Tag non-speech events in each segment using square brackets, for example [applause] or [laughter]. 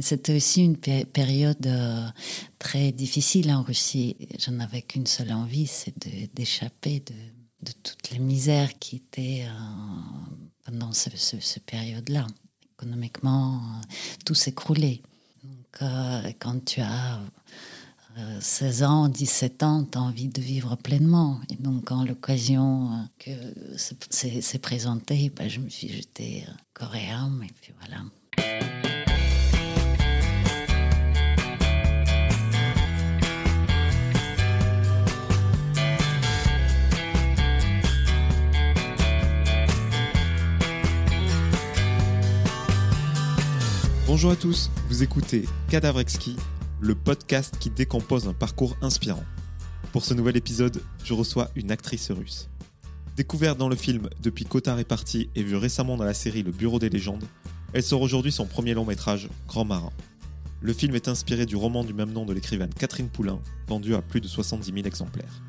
C'était aussi une période euh, très difficile en Russie. Je n'avais qu'une seule envie, c'est d'échapper de, de, toutes les misères qui étaient euh, pendant cette ce, période-là. Économiquement, euh, tout s'écroulait. Donc, quand tu as 16 ans, 17 ans, tu as envie de vivre pleinement. Et donc, quand l'occasion que s'est présentée, ben, je me suis jetée coréen, et puis voilà. Bonjour à tous, vous écoutez Cadavre le podcast qui décompose un parcours inspirant. Pour ce nouvel épisode, je reçois une actrice russe. Découverte dans le film Depuis Cotard est parti et vue récemment dans la série Le Bureau des légendes, elle sort aujourd'hui son premier long métrage, Grand Marin. Le film est inspiré du roman du même nom de l'écrivaine Catherine Poulain, vendu à plus de 70 000 exemplaires.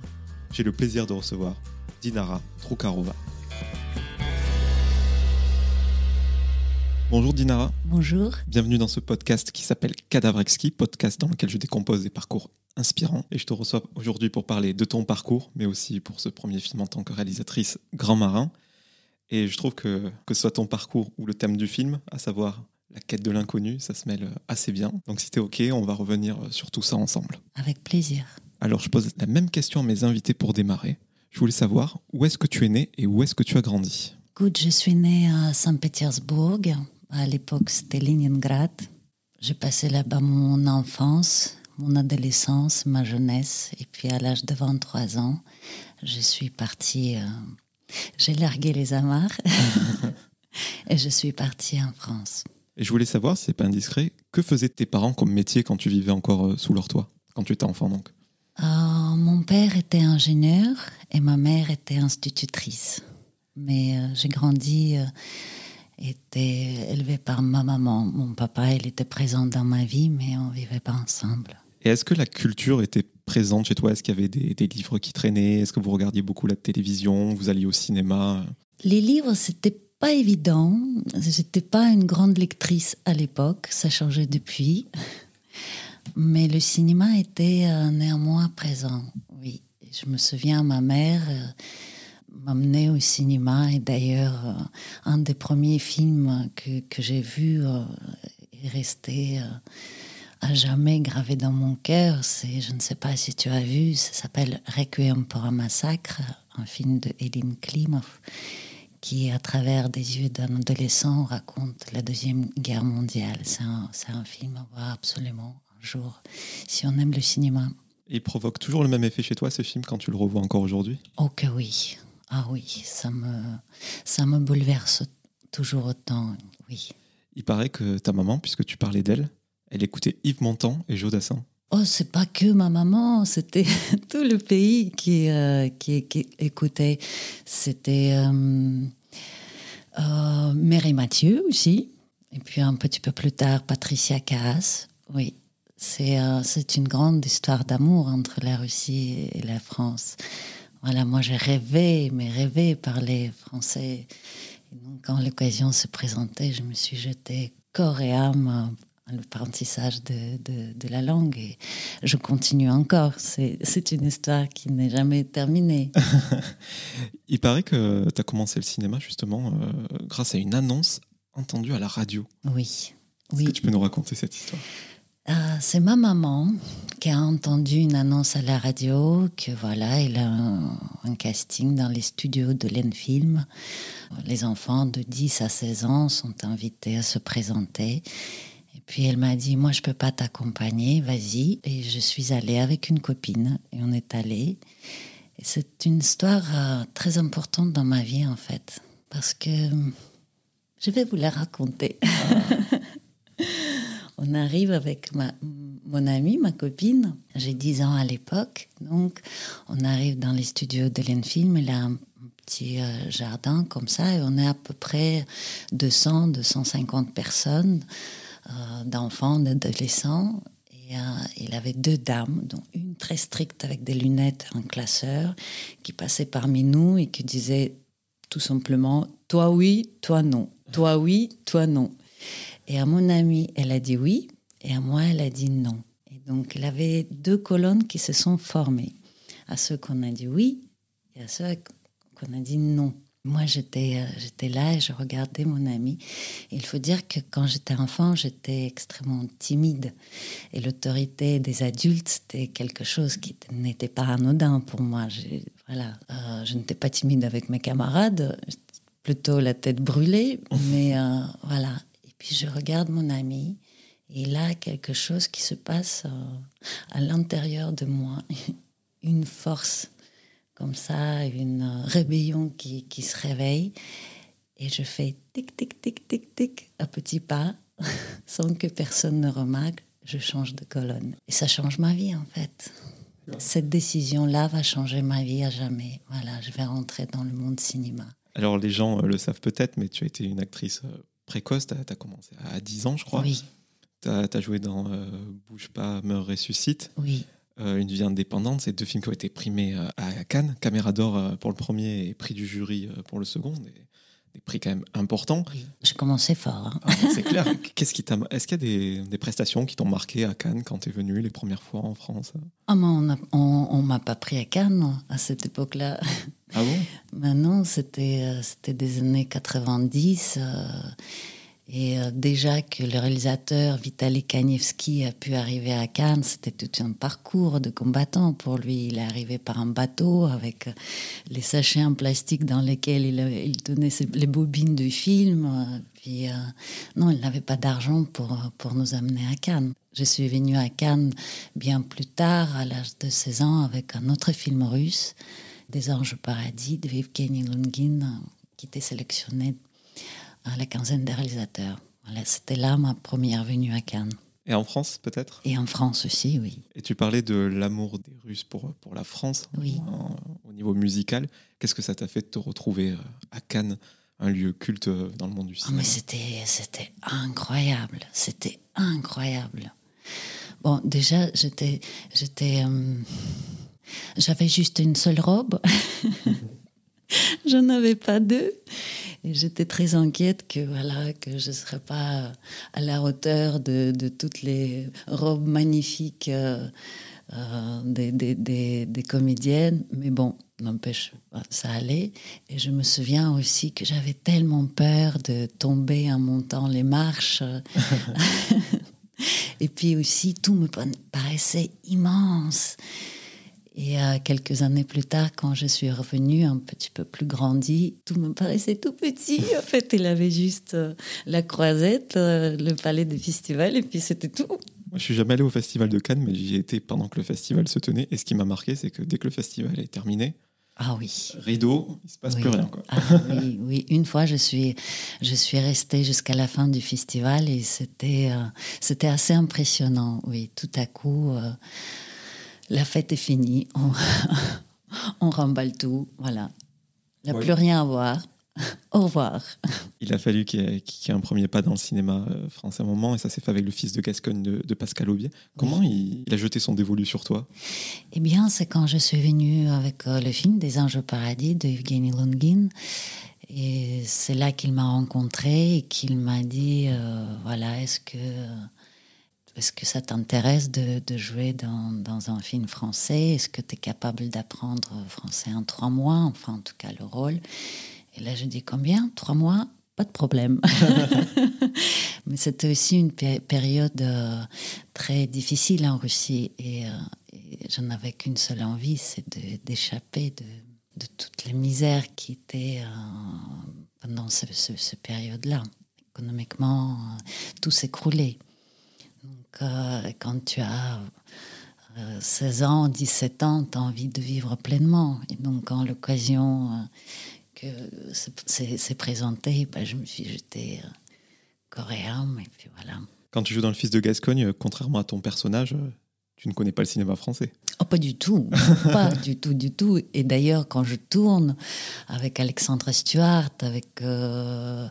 J'ai le plaisir de recevoir Dinara Troukarova. Bonjour Dinara. Bonjour. Bienvenue dans ce podcast qui s'appelle Cadavre podcast dans lequel je décompose des parcours inspirants. Et je te reçois aujourd'hui pour parler de ton parcours, mais aussi pour ce premier film en tant que réalisatrice Grand Marin. Et je trouve que que ce soit ton parcours ou le thème du film, à savoir la quête de l'inconnu, ça se mêle assez bien. Donc si t'es OK, on va revenir sur tout ça ensemble. Avec plaisir. Alors je pose la même question à mes invités pour démarrer. Je voulais savoir où est-ce que tu es né et où est-ce que tu as grandi? Écoute, je suis née à Saint-Pétersbourg, à l'époque, c'était Leningrad. J'ai passé là-bas mon enfance, mon adolescence, ma jeunesse. Et puis à l'âge de 23 ans, je suis partie. Euh, j'ai largué les amarres [laughs] et je suis partie en France. Et je voulais savoir, si c'est pas indiscret, que faisaient tes parents comme métier quand tu vivais encore euh, sous leur toit, quand tu étais enfant donc? Euh, Mon père était ingénieur et ma mère était institutrice. Mais j'ai grandi était élevé par ma maman. Mon papa, il était présent dans ma vie, mais on vivait pas ensemble. Et est-ce que la culture était présente chez toi? Est-ce qu'il y avait des, livres qui traînaient? Est-ce que vous regardiez beaucoup la télévision? Vous alliez au cinéma? Les livres, c'était pas évident. J'étais pas une grande lectrice à l'époque. Ça changeait depuis. Mais le cinéma était euh, néanmoins présent. Oui. Je me souviens, ma mère. M'amener au cinéma. Et d'ailleurs, euh, un des premiers films que, que j'ai vu euh, est resté euh, à jamais gravé dans mon cœur. C'est, je ne sais pas si tu as vu, ça s'appelle Requiem pour un massacre, un film de Elim Klimov qui, à travers des yeux d'un adolescent, raconte la Deuxième Guerre mondiale. C'est un, c'est un film à voir absolument un jour, si on aime le cinéma. Il provoque toujours le même effet chez toi, ce film, quand tu le revois encore aujourd'hui? Oh que oui, ah oui, ça me, ça me bouleverse toujours autant, oui. Il paraît que ta maman, puisque tu parlais d'elle, elle écoutait Yves Montand et Jodassin. Oh, c'est pas que ma maman, c'était [laughs] tout le pays qui, euh, qui, écoutait. C'était euh, euh, Mary Mathieu aussi, et puis un petit peu plus tard Patricia Caas. Oui, c'est c'est une grande histoire d'amour entre la Russie et la France. Voilà, moi j'ai rêvé, mais rêvé parler français. Et donc, quand l'occasion se présentait, je me suis jetée corps et âme à l'apprentissage de, de, de, la langue. Et je continue encore. C'est une histoire qui n'est jamais terminée. [laughs] Il paraît que tu as commencé le cinéma justement euh, grâce à une annonce entendue à la radio. Oui. Est-ce que tu peux nous raconter cette histoire? Euh, c'est ma maman qui a entendu une annonce à la radio que voilà, il a un, casting dans les studios de l'Enfilm. Les enfants de 10 à 16 ans sont invités à se présenter. Et puis elle m'a dit, moi je peux pas t'accompagner, vas-y. Et je suis allée avec une copine et on est allé. C'est une histoire euh, très importante dans ma vie en fait, parce que je vais vous la raconter. Ah. [laughs] on arrive avec ma, mon amie, ma copine. J'ai 10 ans à l'époque. Donc, on arrive dans les studios de l'Enfilm. Il a un petit euh, jardin comme ça. Et on est à peu près 200, 250 personnes, euh, d'enfants, d'adolescents. Et euh, il avait deux dames, dont une très stricte avec des lunettes, un classeur, qui passait parmi nous et qui disait tout simplement Toi oui, toi non. Toi oui, toi non. Et à mon amie, elle a dit oui, Et à moi, elle a dit non. Et donc, il avait deux colonnes qui se sont formées. À ceux qu'on a dit oui et à ceux qu'on a dit non. Moi, j'étais, euh, là et je regardais mon ami. il faut dire que quand j'étais enfant, j'étais extrêmement timide. Et l'autorité des adultes, c'était quelque chose qui n'était pas anodin pour moi. voilà, euh, je n'étais pas timide avec mes camarades, plutôt la tête brûlée, mais euh, voilà. Puis je regarde mon ami. Et là, quelque chose qui se passe à l'intérieur de moi, [laughs] une force comme ça, une rébellion qui, qui se réveille. Et je fais tic, tic, tic, tic, tic, à petits pas, [laughs] sans que personne ne remarque. Je change de colonne. Et ça change ma vie, en fait. Cette décision-là va changer ma vie à jamais. Voilà, je vais rentrer dans le monde cinéma. Alors, les gens euh, le savent peut-être, mais tu as été une actrice euh, précoce. Tu as, commencé à 10 ans, je crois. Oui. Tu as, joué dans euh, Bouge pas, meurs, ressuscite. Oui. Euh, une vie indépendante. C'est deux films qui ont été primés euh, à Cannes, Caméra d'or pour le premier et prix du jury pour le second. Des, prix quand même importants. J'ai commencé fort. Hein. Ah, c'est clair. [laughs] Qu'est-ce qui Est-ce qu'il y a des, prestations qui t'ont marqué à Cannes quand tu es venu les premières fois en France? Ah, On ne m'a pas pris à Cannes à cette époque-là. Ah bon? [laughs] Maintenant, c'était des années 90. Et euh, déjà que le réalisateur Vitaly Kanievski a pu arriver à Cannes, c'était tout un parcours de combattant pour lui. Il est arrivé par un bateau avec euh, les sachets en plastique dans lesquels il, il donnait les bobines de film. Euh, puis non, il n'avait pas d'argent pour, pour nous amener à Cannes. Je suis venue à Cannes bien plus tard, à l'âge de 16 ans, avec un autre film russe, Des anges au paradis, de Evgeny Lungin, qui était sélectionné à la quinzaine des réalisateurs. Voilà, C'était là ma première venue à Cannes. Et en France, peut-être? Et en France aussi, oui. Et tu parlais de l'amour des Russes pour, pour la France, oui. au niveau musical. Qu'est-ce que ça t'a fait de te retrouver euh, à Cannes, un lieu culte euh, dans le monde du ah, cinéma? c'était, c'était incroyable, c'était incroyable. Bon, déjà, j'étais, j'étais, euh, j'avais juste une seule robe. [laughs] Je avais pas deux. Et j'étais très inquiète que voilà que je ne serais pas à la hauteur de, de toutes les robes magnifiques euh, euh, des, des, des, comédiennes. Mais bon, n'empêche, ça allait. Et je me souviens aussi que j'avais tellement peur de tomber en montant les marches. [laughs] Et puis aussi, tout me paraissait immense. Et euh, quelques années plus tard, quand je suis revenue un petit peu plus grandie, tout me paraissait tout petit. En fait, il avait juste euh, la croisette, euh, le palais des festivals, et puis c'était tout. Moi, je suis jamais allé au festival de Cannes, mais j'y étais pendant que le festival se tenait. Et ce qui m'a marqué, c'est que dès que le festival est terminé, ah oui. Rideau, il se passe plus rien. Quoi. Ah oui, oui, une fois, je suis, je suis restée jusqu'à la fin du festival et c'était, c'était assez impressionnant. Oui, tout à coup la fête est finie, [laughs] on, remballe tout, voilà. Il n'y a plus rien à voir. [laughs] Au revoir. [laughs] Il a fallu qu'il y, ait un premier pas dans le cinéma euh, français à un moment, et ça s'est fait avec le fils de Gascogne de, Pascal Aubier. Comment il, a jeté son dévolu sur toi? Eh bien, c'est quand je suis venue avec euh, le film Des anges au paradis de Evgeny Longin. Et c'est là qu'il m'a rencontré et qu'il m'a dit, euh, voilà, est-ce que est-ce que ça t'intéresse de, jouer dans, un film français? Est-ce que tu es capable d'apprendre français en trois mois? Enfin, en tout cas, le rôle. Et là, je dis combien? Trois mois? Pas de problème. [laughs] Mais c'était aussi une période euh, très difficile en Russie. Et, euh, je n'avais qu'une seule envie, c'est d'échapper de, toutes les misères qui étaient euh, pendant cette ce, période-là. Économiquement, tout s'écroulait. Quand tu as 16 euh, ans, 17 ans, tu as envie de vivre pleinement. Et donc, quand l'occasion euh, que s'est présentée, ben, je me suis jetée euh, coréen, et puis voilà. Quand tu joues dans Le Fils de Gascogne, contrairement à ton personnage, tu ne connais pas le cinéma français Oh, pas du tout, [laughs] pas du tout, du tout. Et d'ailleurs, quand je tourne avec Alexandre Stuart, avec, euh,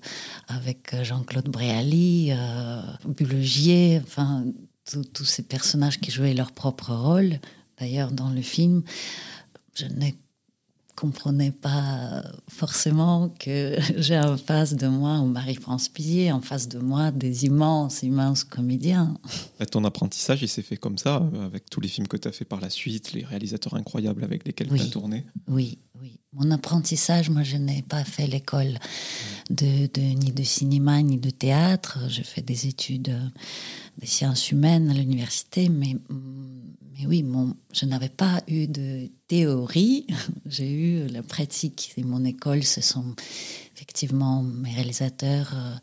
avec Jean-Claude Bréali, euh, Bulogier, enfin, tous ces personnages qui jouaient leur propre rôle, d'ailleurs, dans le film, je n'ai comprenais pas forcément que [laughs] j'ai en face de moi, Marie-France Pillier, en face de moi, des immenses, immenses comédiens. ton apprentissage, il s'est fait comme ça, euh, avec tous les films que tu as fait par la suite, les réalisateurs incroyables avec lesquels tu as tourné Oui, oui. Mon apprentissage, moi, je n'ai pas fait l'école de, de, ni de cinéma, ni de théâtre. J'ai fait des études euh, des sciences humaines à l'université, mais mais oui, mon, je n'avais pas eu de théorie, [laughs] j'ai eu la pratique. Et mon école, ce sont effectivement mes réalisateurs euh,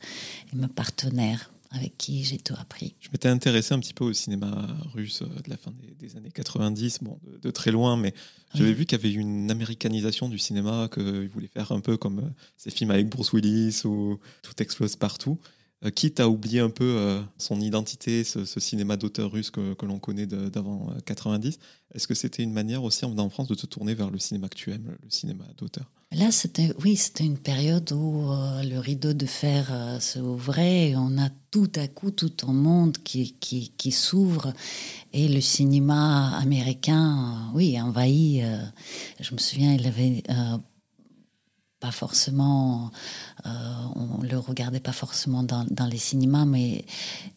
et mes partenaires avec qui j'ai tout appris. Je m'étais intéressé un petit peu au cinéma russe euh, de la fin des, années 90, bon, de, très loin, mais j'avais vu qu'il y avait une américanisation du cinéma, qu'ils voulaient faire un peu comme euh, ces films avec Bruce Willis où tout explose partout. Euh, quitte à oublier un peu euh, son identité, ce, cinéma d'auteur russe que, l'on connaît d'avant 90. Euh, Est-ce que c'était une manière aussi en France de te tourner vers le cinéma que tu aimes, le cinéma d'auteur? Là, c'était oui, c'était une période où le rideau de fer s'ouvrait et on a tout à coup tout un monde qui, qui s'ouvre et le cinéma américain, oui, envahi. je me souviens, il avait forcément, euh, on le regardait pas forcément dans, les cinémas, mais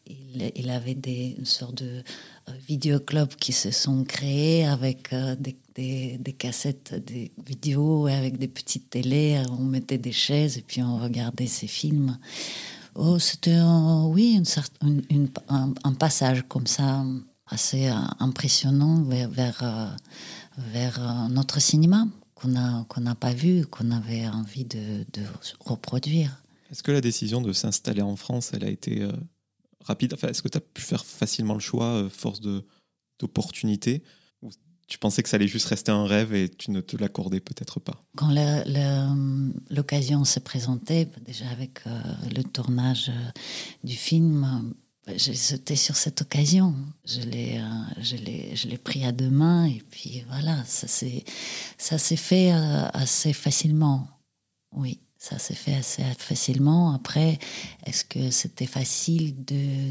il, avait des une sorte de euh, vidéoclubs qui se sont créés avec euh, des, cassettes, des vidéos, avec des petites télés. On mettait des chaises et puis on regardait ces films. Oh, c'était oui une, une, un, un, passage comme ça assez impressionnant vers, vers notre cinéma qu'on n'a pas vu, qu'on avait envie de, reproduire. Est-ce que la décision de s'installer en France, elle a été euh, rapide? Enfin, Est-ce que tu as pu faire facilement le choix, euh, force d'opportunité? Ou tu pensais que ça allait juste rester un rêve et tu ne te l'accordais peut-être pas? Quand l'occasion s'est présentée, déjà avec euh, le tournage du film, J'étais sur cette occasion. Je l'ai, euh, je l'ai, je l'ai pris à deux mains et puis voilà, ça s'est, ça s'est fait euh, assez facilement. Oui, ça s'est fait assez facilement. Après, est-ce que c'était facile de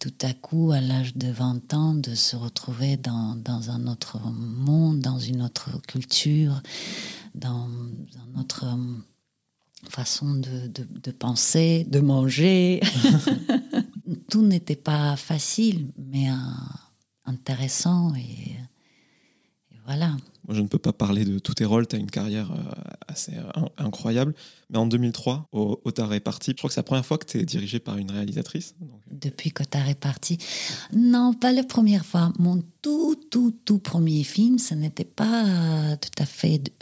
tout à coup, à l'âge de 20 ans, de se retrouver dans, dans un autre monde, dans une autre culture, dans une autre façon de, de, de penser, de manger? [laughs] tout n'était pas facile, mais euh, intéressant et, voilà. Moi, je ne peux pas parler de tous tes rôles. Tu as une carrière euh, assez euh, incroyable. Mais en 2003, au Otar est parti, je crois que c'est la première fois que tu es dirigé par une réalisatrice. Depuis qu'Otar est parti Non, pas la première fois. Mon tout, tout, tout premier film, ce n'était pas tout à fait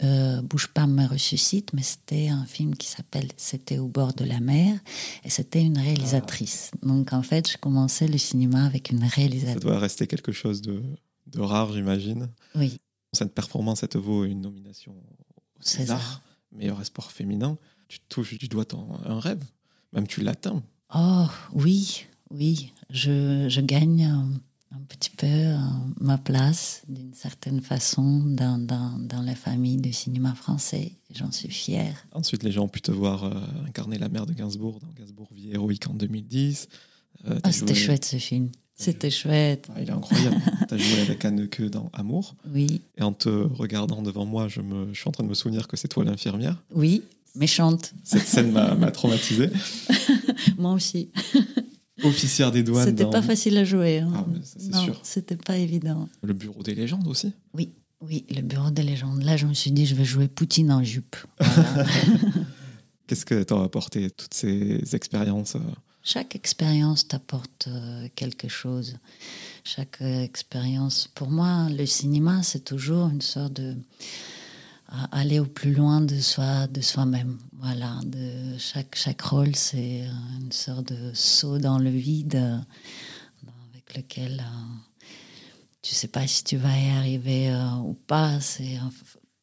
Bouge pas, me ressuscite, mais c'était un film qui s'appelle C'était au bord de la mer. Et c'était une réalisatrice. Donc, en fait, je commençais le cinéma avec une réalisatrice. Ça doit rester quelque chose de, de rare, j'imagine. Oui. Cette performance, elle te vaut une nomination au César, meilleur espoir féminin. Tu touches du doigt un rêve, même tu l'atteins. Oh oui, oui, je, je gagne un, petit peu euh, ma place d'une certaine façon dans, dans, dans, la famille du cinéma français. J'en suis fière. Ensuite, les gens ont pu te voir euh, incarner la mère de Gainsbourg dans Gainsbourg Vie héroïque en 2010. Euh, ah, c'était chouette ce film. C'était chouette. Ah, il est incroyable. tu as joué avec Anneke dans Amour. Oui. Et en te regardant devant moi, je, me, je suis en train de me souvenir que c'est toi l'infirmière. Oui, méchante. Cette scène m'a traumatisée. [laughs] moi aussi. Officière des douanes. C'était pas facile à jouer. Hein. Ah, c'est sûr. C'était pas évident. Le bureau des légendes aussi Oui, oui, le bureau des légendes. Là, je me suis dit, je vais jouer Poutine en jupe. [laughs] Qu'est-ce que t'ont apporté toutes ces expériences euh, chaque expérience t'apporte euh, quelque chose. Chaque euh, expérience, pour moi, le cinéma, c'est toujours une sorte de aller au plus loin de soi, de soi-même. Voilà, de chaque chaque rôle, c'est une sorte de saut dans le vide avec lequel tu sais pas si tu vas y arriver ou pas. C'est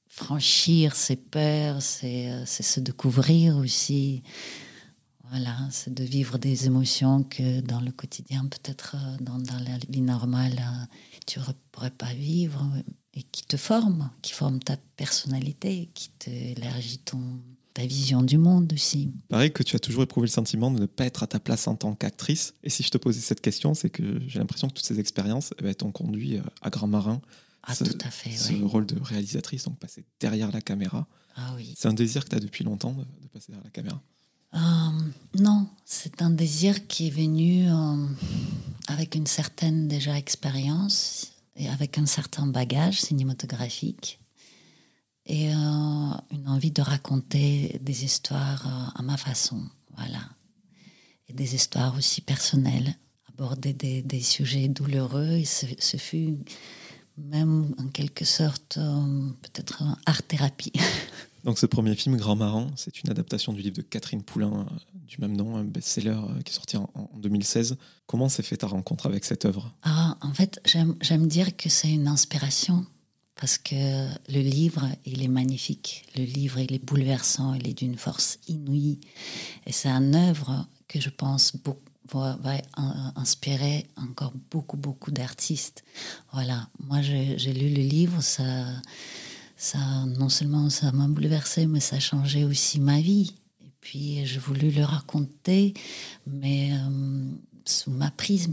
franchir ses peurs, c'est se découvrir aussi. Voilà, c'est de vivre des émotions que dans le quotidien, peut-être euh, dans, la vie normale, euh, tu ne pourrais pas vivre et qui te forment, qui forment ta personnalité, qui te élargit ton, ta vision du monde aussi. Pareil que tu as toujours éprouvé le sentiment de ne pas être à ta place en tant qu'actrice. Et si je te posais cette question, c'est que j'ai l'impression que toutes ces expériences eh ben, t'ont conduit euh, à Grand Marin, Ah, ce, tout à fait, ce oui. rôle de réalisatrice, donc passer derrière la caméra. Ah oui. C'est un désir que tu as depuis longtemps de, de passer derrière la caméra. Euh, non, c'est un désir qui est venu euh, avec une certaine déjà expérience et avec un certain bagage cinématographique et euh, une envie de raconter des histoires à ma façon, voilà. Et des histoires aussi personnelles, aborder des, des sujets douloureux. Et ce, fut même en quelque sorte peut-être art-thérapie. [laughs] Donc ce premier film, Grand Marin, c'est une adaptation du livre de Catherine Poulain euh, du même nom, un best-seller euh, qui est sorti en, en 2016. Comment s'est fait ta rencontre avec cette œuvre? Ah, En fait, j'aime dire que c'est une inspiration parce que le livre, il est magnifique. Le livre, il est bouleversant, il est d'une force inouïe. Et c'est une œuvre que je pense va, va, inspirer encore beaucoup, beaucoup d'artistes. Voilà, moi j'ai lu le livre, ça, ça, non seulement ça m'a bouleversé, mais ça a changé aussi ma vie. Et puis j'ai voulu le raconter, mais euh, sous ma prisme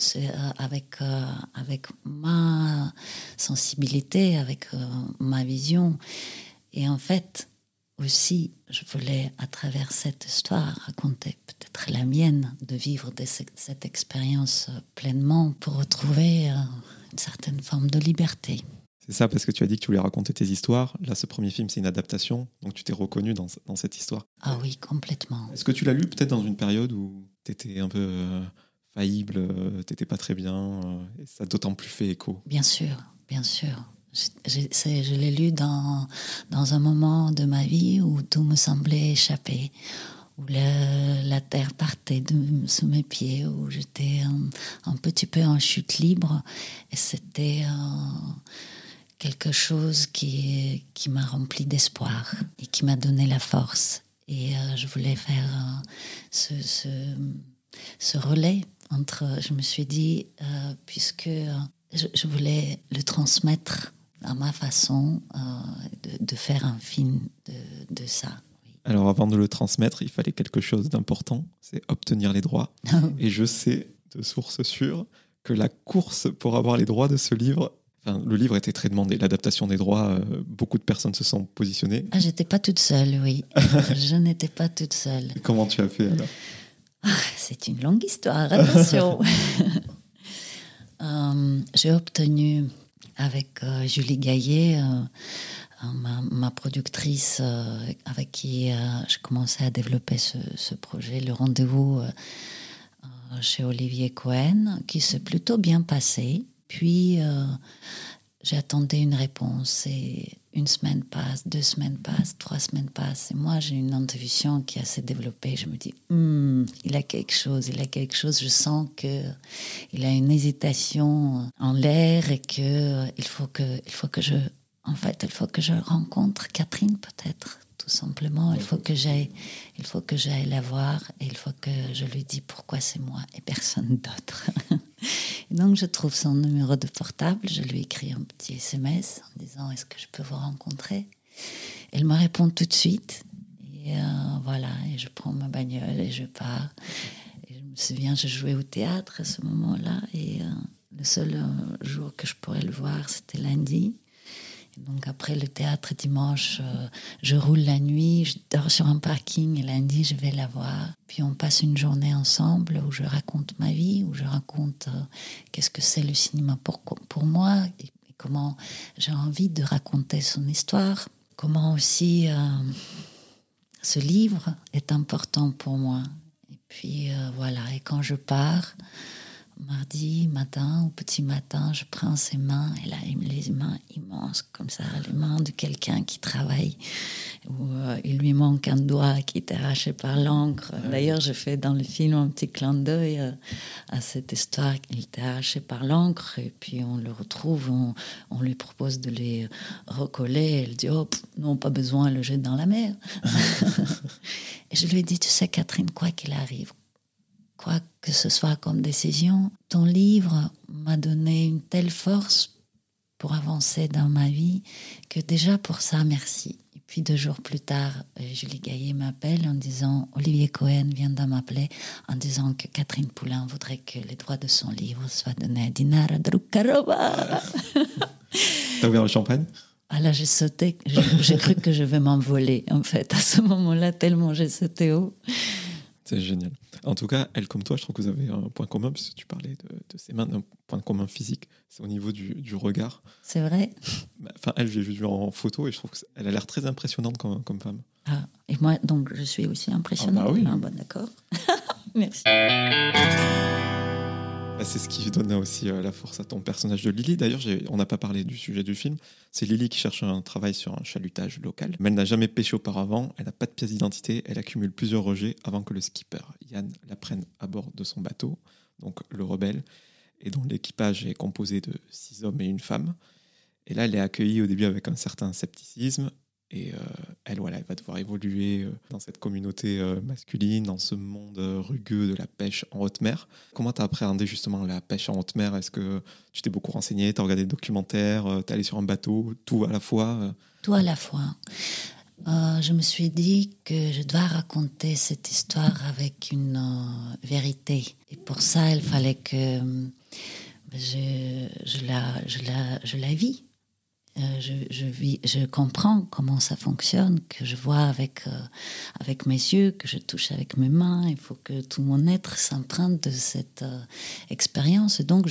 c'est avec, euh, avec ma sensibilité, avec euh, ma vision. Et en fait, aussi, je voulais, à travers cette histoire, raconter peut-être la mienne, de vivre cette, expérience pleinement pour retrouver euh, une certaine forme de liberté. C'est ça, parce que tu as dit que tu voulais raconter tes histoires. Là, ce premier film, c'est une adaptation, donc tu t'es reconnu dans, dans, cette histoire. Ah oui, complètement. Est-ce que tu l'as lu peut-être dans une période où tu étais un peu... Euh faillible, euh, t'étais pas très bien, euh, et ça a d'autant plus fait écho? Bien sûr, bien sûr. Je, je l'ai lu dans, dans un moment de ma vie où tout me semblait échapper, où le, la terre partait de, sous mes pieds, où j'étais un, un, petit peu en chute libre, et c'était euh, quelque chose qui, qui m'a rempli d'espoir et qui m'a donné la force. Et euh, je voulais faire euh, ce, ce, ce relais entre, je me suis dit, euh, puisque je, je, voulais le transmettre à ma façon de, de, faire un film de, de ça. Alors avant de le transmettre, il fallait quelque chose d'important, c'est obtenir les droits. [laughs] Et je sais de sources sûres que la course pour avoir les droits de ce livre Enfin, le livre était très demandé, l'adaptation des droits, euh, beaucoup de personnes se sont positionnées. Ah, j'étais pas toute seule, oui. [laughs] je n'étais pas toute seule. Comment tu as fait alors? Ah, c'est une longue histoire, attention. [laughs] [laughs] euh, J'ai obtenu avec euh, Julie Gaillet, ma, ma, productrice avec qui je commençais à développer ce, ce projet, le rendez-vous chez Olivier Cohen, qui s'est plutôt bien passé. Puis j'ai attendu une réponse et une semaine passe, deux semaines passent, trois semaines passent. Et moi, j'ai une intuition qui est assez développée. Je me dis, hm, il a quelque chose, il a quelque chose. Je sens que il a une hésitation en l'air et que il faut que, il faut que je, en fait, il faut que je rencontre Catherine peut-être. Tout simplement, il faut que j'aille, il faut que j'aille la voir et il faut que je lui dise pourquoi c'est moi et personne [laughs] d'autre. donc je trouve son numéro de portable, je lui écris un petit SMS en disant est-ce que je peux vous rencontrer? Elle me répond tout de suite et euh, voilà et je prends ma bagnole et je pars. Et je me souviens, je jouais au théâtre à ce moment-là et euh, le seul euh, jour que je pourrais le voir c'était lundi. Donc après le théâtre dimanche, euh, je roule la nuit, je dors sur un parking et lundi je vais la voir. Puis on passe une journée ensemble où je raconte ma vie, où je raconte euh, qu'est-ce que c'est le cinéma pour, pour moi et, comment j'ai envie de raconter son histoire. Comment aussi euh, ce livre est important pour moi. Et puis voilà, et quand je pars, mardi matin, au petit matin, je prends ses mains, et là, les mains immenses, comme ça, les mains de quelqu'un qui travaille, où euh, il lui manque un doigt qui est arraché par l'encre. D'ailleurs, je fais dans le film un petit clin d'œil euh, à cette histoire. Il était arraché par l'encre, et puis on le retrouve, on, on, lui propose de les recoller. Elle dit Oh, pff, non, pas besoin, le jette dans la mer. [laughs] et je lui ai dit Tu sais, Catherine, quoi qu'il arrive, quoi que ce soit comme décision, ton livre m'a donné une telle force pour avancer dans ma vie que déjà pour ça, merci. Et puis deux jours plus tard, Julie Gaillet m'appelle en disant Olivier Cohen vient de m'appeler en disant que Catherine Poulain voudrait que les droits de son livre soient donnés à Dinara Drukarova. [laughs] T'as ouvert le champagne? Ah là, j'ai sauté. J'ai cru que je vais m'envoler, en fait, à ce moment-là, tellement j'ai sauté haut. C'est génial. En tout cas, elle comme toi, je trouve que vous avez un point commun, puisque tu parlais de, de ses mains, un point commun physique, c'est au niveau du, du regard. C'est vrai bah, Enfin, elle, j'ai vu en photo et je trouve qu'elle a l'air très impressionnante comme, comme, femme. Ah, et moi, donc, je suis aussi impressionnante. Ah bah oui. Ah, bon, d'accord. [laughs] Merci. Bah, c'est ce qui donne aussi euh, la force à ton personnage de Lily. D'ailleurs, on n'a pas parlé du sujet du film. C'est Lily qui cherche un travail sur un chalutage local. Mais elle n'a jamais pêché auparavant, elle n'a pas de pièce d'identité, elle accumule plusieurs rejets avant que le skipper, Yann, la prenne à bord de son bateau, donc le rebelle, et dont l'équipage est composé de six hommes et une femme. Et là, elle est accueillie au début avec un certain scepticisme, et euh, elle, voilà, elle va devoir évoluer euh, dans cette communauté euh, masculine, dans ce monde rugueux de la pêche en haute mer. Comment tu as appréhendé justement la pêche en haute mer? Est-ce que tu t'es beaucoup renseigné, tu as regardé des documentaires, tu es allé sur un bateau, tout à la fois Tout à la fois. je me suis dit que je dois raconter cette histoire avec une vérité. Et pour ça, il fallait que la, je la vis euh, je, comprends comment ça fonctionne, que je vois avec, euh, avec mes yeux, que je touche avec mes mains. Il faut que tout mon être s'emprunte de cette euh, expérience. Donc,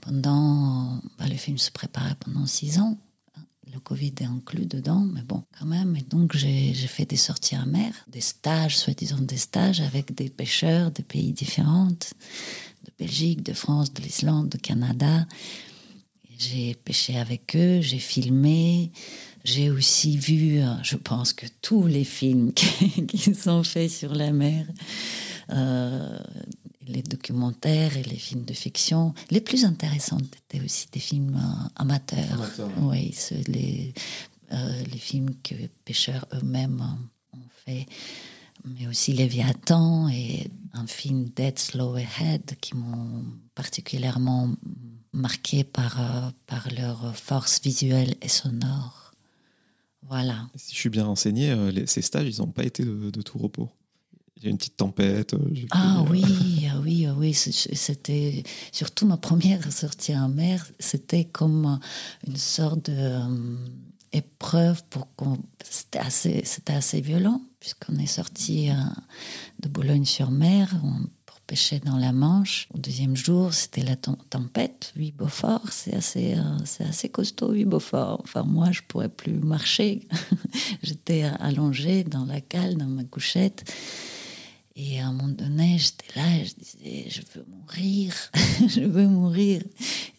pendant, bah, le film se préparait pendant six ans. Le Covid est inclus dedans, mais bon, quand même. Et donc, j'ai fait des sorties en mer, des stages, soi-disant des stages avec des pêcheurs de pays différents, de Belgique, de France, de l'Islande, de Canada. J'ai pêché avec eux, j'ai filmé. J'ai aussi vu, euh, je pense que tous les films [laughs] qui sont faits sur la mer, euh, les documentaires et les films de fiction. Les plus intéressants étaient aussi des films euh, amateurs. Oui, les, les films que les pêcheurs eux-mêmes ont fait. Mais aussi Léviathan et un film Dead Slow Ahead qui m'ont particulièrement marqués par, euh, par leur force visuelle et sonore. Voilà. Si je suis bien renseigné, euh, ces stages, ils n'ont pas été de, tout repos. Il y a une petite tempête. Euh, ah oui, ah oui, ah oui. C'était surtout ma première [laughs] sortie en mer. C'était comme une sorte de épreuve pour qu'on. C'était assez, c'était assez violent puisqu'on est sorti de Boulogne-sur-Mer pêchait dans la Manche. Au deuxième jour, c'était la tempête, 8 Beaufort. C'est assez, euh, c'est assez costaud, 8 Beaufort. Enfin, moi, je pourrais plus marcher. [laughs] j'étais allongée dans la cale, dans ma couchette. Et à un moment donné, j'étais là et je disais, je veux mourir, [laughs] je veux mourir.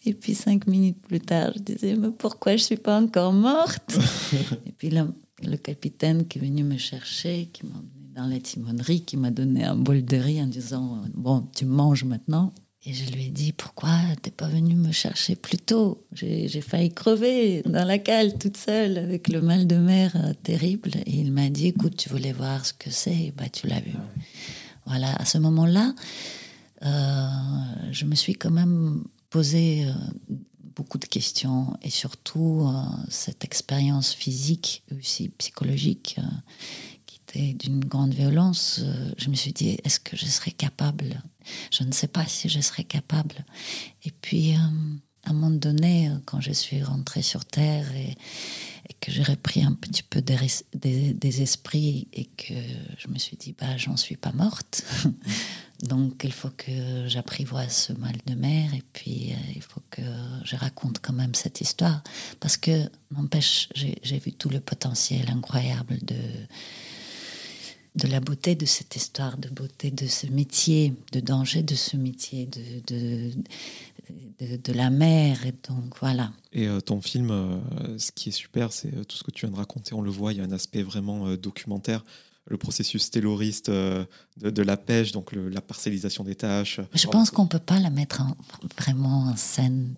Et puis cinq minutes plus tard, je disais, mais pourquoi je suis pas encore morte? [laughs] Et puis là, le capitaine qui est venu me chercher, qui m'a dans la timonerie qui m'a donné un bol de riz en disant Bon, tu manges maintenant. Et je lui ai dit Pourquoi t'es pas venu me chercher plus tôt? J'ai failli crever dans la cale toute seule avec le mal de mer euh, terrible. Et il m'a dit Écoute, tu voulais voir ce que c'est? Bah, Tu l'as vu. Voilà, à ce moment-là, euh, je me suis quand même posé euh, beaucoup de questions et surtout cette expérience physique aussi psychologique d'une grande violence, euh, je me suis dit, est-ce que je serais capable? Je ne sais pas si je serais capable. Et puis, euh, à un moment donné, euh, quand je suis rentrée sur Terre et, que j'ai repris un petit peu des, esprits et que je me suis dit, bah, j'en suis pas morte. [laughs] Donc, il faut que j'apprivoise ce mal de mer et puis il faut que je raconte quand même cette histoire. Parce que, n'empêche, j'ai vu tout le potentiel incroyable de de la beauté de cette histoire, de beauté de ce métier, de danger de ce métier, de, de, de, la mer. Et donc voilà. Et euh, ton film, euh, ce qui est super, c'est euh, tout ce que tu viens de raconter, on le voit, il y a un aspect vraiment documentaire. Le processus terroriste de, la pêche, donc la parcellisation des tâches. Je pense qu'on ne peut pas la mettre vraiment en scène.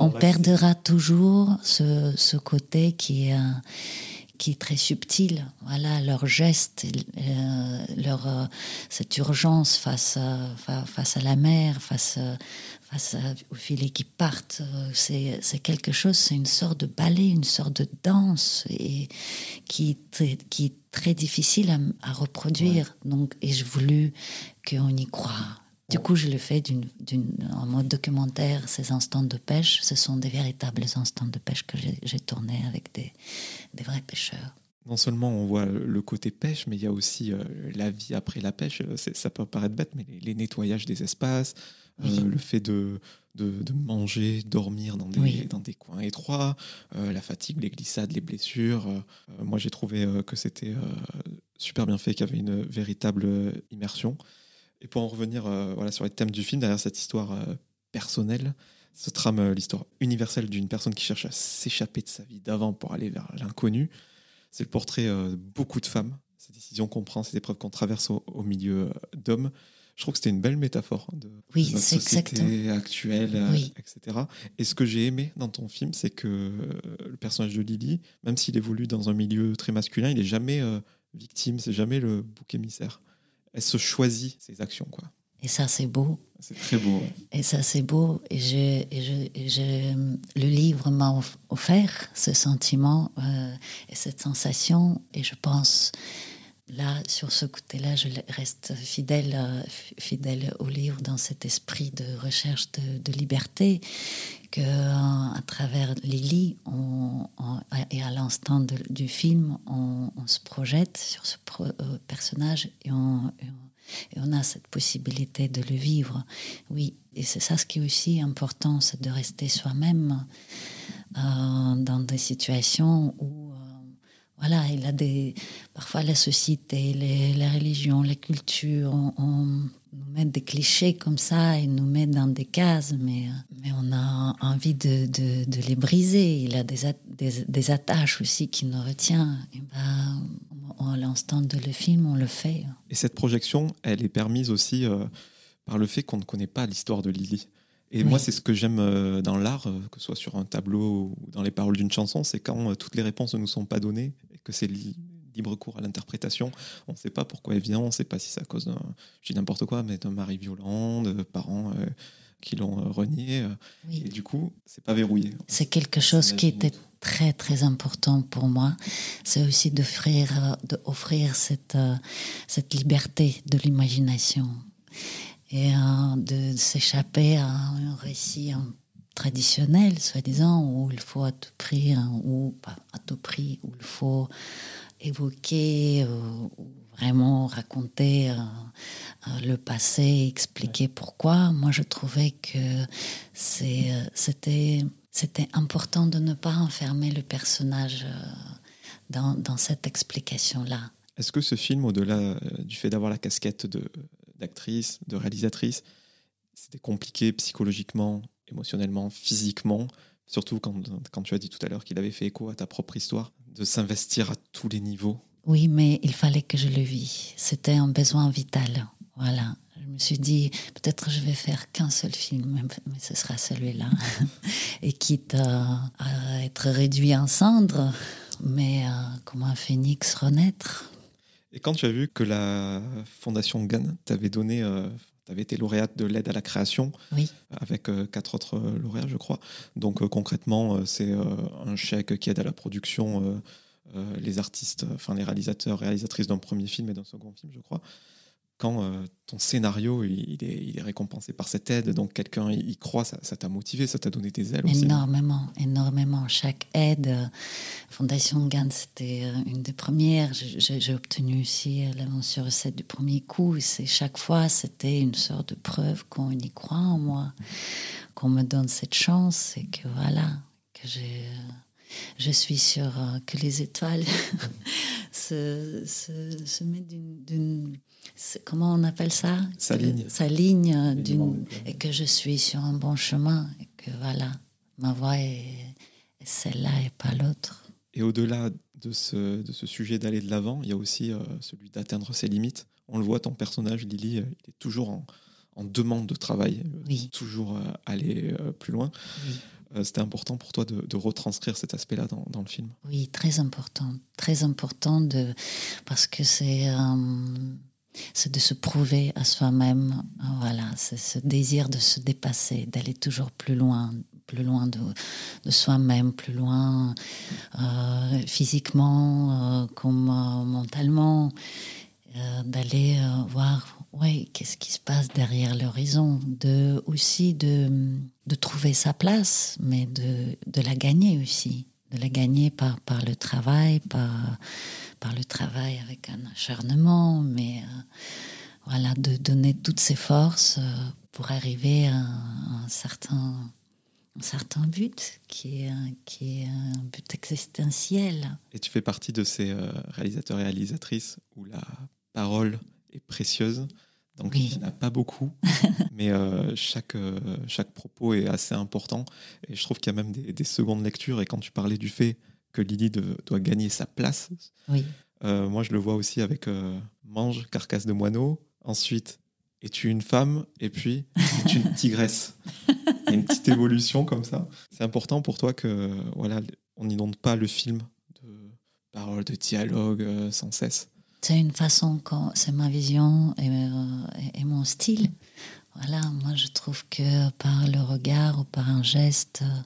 on perdra toujours ce, ce, côté qui est qui est très subtil. Voilà, leurs gestes, euh, leur, euh, cette urgence face à, face à la mer, face, face aux filets qui partent, c'est quelque chose, c'est une sorte de ballet, une sorte de danse et qui, qui est très difficile à, reproduire. Donc, et je voulu qu'on y croit Du coup, je le fais d'une, en mode documentaire. Ces instants de pêche, ce sont des véritables instants de pêche que j'ai, tournés avec des, des vrais pêcheurs. Non seulement on voit le côté pêche, mais il y a aussi euh, la vie après la pêche. C'est, ça peut paraître bête, mais les, les nettoyages des espaces, Oui. euh, le fait de, de, de manger, dormir dans des, Oui. dans des coins étroits, euh, la fatigue, les glissades, les blessures. Euh, moi, j'ai trouvé euh, que c'était euh, super bien fait, qu'il y avait une véritable euh, immersion. Et pour en revenir euh, voilà, sur les thèmes du film, derrière cette histoire euh, personnelle, se trame euh, l'histoire universelle d'une personne qui cherche à s'échapper de sa vie d'avant pour aller vers l'inconnu. C'est le portrait de beaucoup de femmes, ces décisions qu'on prend, ces épreuves qu'on traverse au, au milieu d'hommes. Je trouve que c'était une belle métaphore de, Oui, de notre société exactement. actuelle, Oui. etc. Et ce que j'ai aimé dans ton film, c'est que le personnage de Lily, même s'il évolue dans un milieu très masculin, il n'est jamais victime, c'est jamais le bouc émissaire. Elle se choisit ses actions, quoi. Et ça, c'est beau. C'est très beau. ouais. Et ça, c'est beau. Et, je, et je, et je- le livre m'a off- offert ce sentiment euh, et cette sensation. Et je pense, là, sur ce côté-là, je reste fidèle, euh, fidèle au livre dans cet esprit de recherche de, liberté que euh, à travers Lily et à l'instant du film, on, se projette sur ce euh, personnage et on, a cette possibilité de le vivre. Oui, et c'est ça ce qui est aussi important, c'est de rester soi-même dans des situations où, voilà, il a des, parfois la société, les, la religion, la culture, on, on nous met des clichés comme ça et nous met dans des cases, mais, mais on a envie de, de, de les briser. Il a des, des, des attaches aussi qui nous retient. Et ben, à l'instant de le film, on le fait. Et cette projection, elle est permise aussi euh, par le fait qu'on ne connaît pas l'histoire de Lily. Et Oui. moi, c'est ce que j'aime euh, dans l'art, euh, que ce soit sur un tableau ou dans les paroles d'une chanson, c'est quand toutes les réponses ne nous sont pas données que c'est li- libre cours à l'interprétation. On ne sait pas pourquoi elle vient, on ne sait pas si c'est à cause d'un, je dis n'importe quoi, mais d'un mari violent, de parents euh, qui l'ont euh, renié. euh, Oui. Et du coup, c'est pas verrouillé. C'est quelque chose qui était très très important pour moi. C'est aussi d'offrir de offrir cette cette liberté de l'imagination et de s'échapper à un récit hein, traditionnel, soi-disant, où il faut à tout prix, hein, ou pas à tout prix, où il faut évoquer euh, ou vraiment raconter euh, euh, le passé, expliquer pourquoi. Moi, je trouvais que c'était, c'était important de ne pas enfermer le personnage dans, dans cette explication-là. Est-ce que ce film, au-delà du fait d'avoir la casquette de, d'actrice, de réalisatrice, c'était compliqué psychologiquement, émotionnellement, physiquement, surtout quand, quand tu as dit tout à l'heure qu'il avait fait écho à ta propre histoire, de s'investir à tous les niveaux Oui, mais il fallait que je le vis. C'était un besoin vital. Voilà. Je me suis dit, peut-être je vais faire qu'un seul film, mais ce sera celui-là. [laughs] Et quitte à, à être réduit en cendres, mais euh, comme un phénix renaître. Et quand tu as vu que la Fondation Gann t'avait donné, euh, t'avais été lauréate de l'aide à la création, Oui. avec euh, quatre autres euh, lauréats, je crois. Donc euh, concrètement, c'est un chèque qui aide à la production les artistes, enfin les réalisateurs, réalisatrices d'un premier film et d'un second film, je crois. Quand euh, ton scénario il, est, récompensé par cette aide, donc quelqu'un y croit, ça t'a motivé, ça t'a donné des ailes aussi. Énormément, énormément. Chaque aide, euh, Fondation Gann, c'était euh, une des premières. J'ai obtenu aussi la mention recette du premier coup. C'est chaque fois, c'était une sorte de preuve qu'on y croit en moi, qu'on me donne cette chance et que voilà, que je suis sûre que les étoiles [laughs] se, mettent d'une, comment on appelle ça? S'alignent. S'alignent euh, Les d'une, membres. et que je suis sur un bon chemin et que voilà, ma voix est, celle-là et pas l'autre. Et au-delà de ce, de ce sujet d'aller de l'avant, il y a aussi euh, celui d'atteindre ses limites. On le voit, ton personnage, Lily, euh, il est toujours en, en demande de travail, euh, Oui. toujours euh, aller euh, plus loin. Oui. Euh, C'était important pour toi de, de retranscrire cet aspect-là dans, dans le film? Oui, très important, très important de parce que c'est euh, c'est de se prouver à soi-même. Voilà, c'est ce désir de se dépasser, d'aller toujours plus loin, plus loin de, de soi-même, plus loin euh, physiquement euh, comme euh, mentalement, euh, d'aller voir oui, qu'est-ce qui se passe derrière l'horizon, de aussi de, de trouver sa place, mais de, de la gagner aussi, de la gagner par, par le travail, par, par le travail avec un acharnement, mais euh, voilà, de donner toutes ses forces euh, pour arriver à un, certain, un certain but qui est, qui est un but existentiel. Et tu fais partie de ces euh, réalisateurs et réalisatrices où la parole est précieuse. Donc il n'y en a pas beaucoup, [laughs] mais euh, chaque, chaque propos est assez important. Et je trouve qu'il y a même des, secondes lectures. Et quand tu parlais du fait que Lily doit gagner sa place, oui. moi je le vois aussi avec Mange, carcasse de moineau, Ensuite, es-tu une femme? Et puis, es-tu une [laughs] tigresse? Il y a une petite évolution comme ça. C'est important pour toi que voilà, on n'inonde pas le film de paroles, de dialogue euh, sans cesse. C'est une façon, c'est ma vision euh, et, mon style. Voilà, moi je trouve que par le regard ou par un geste, euh,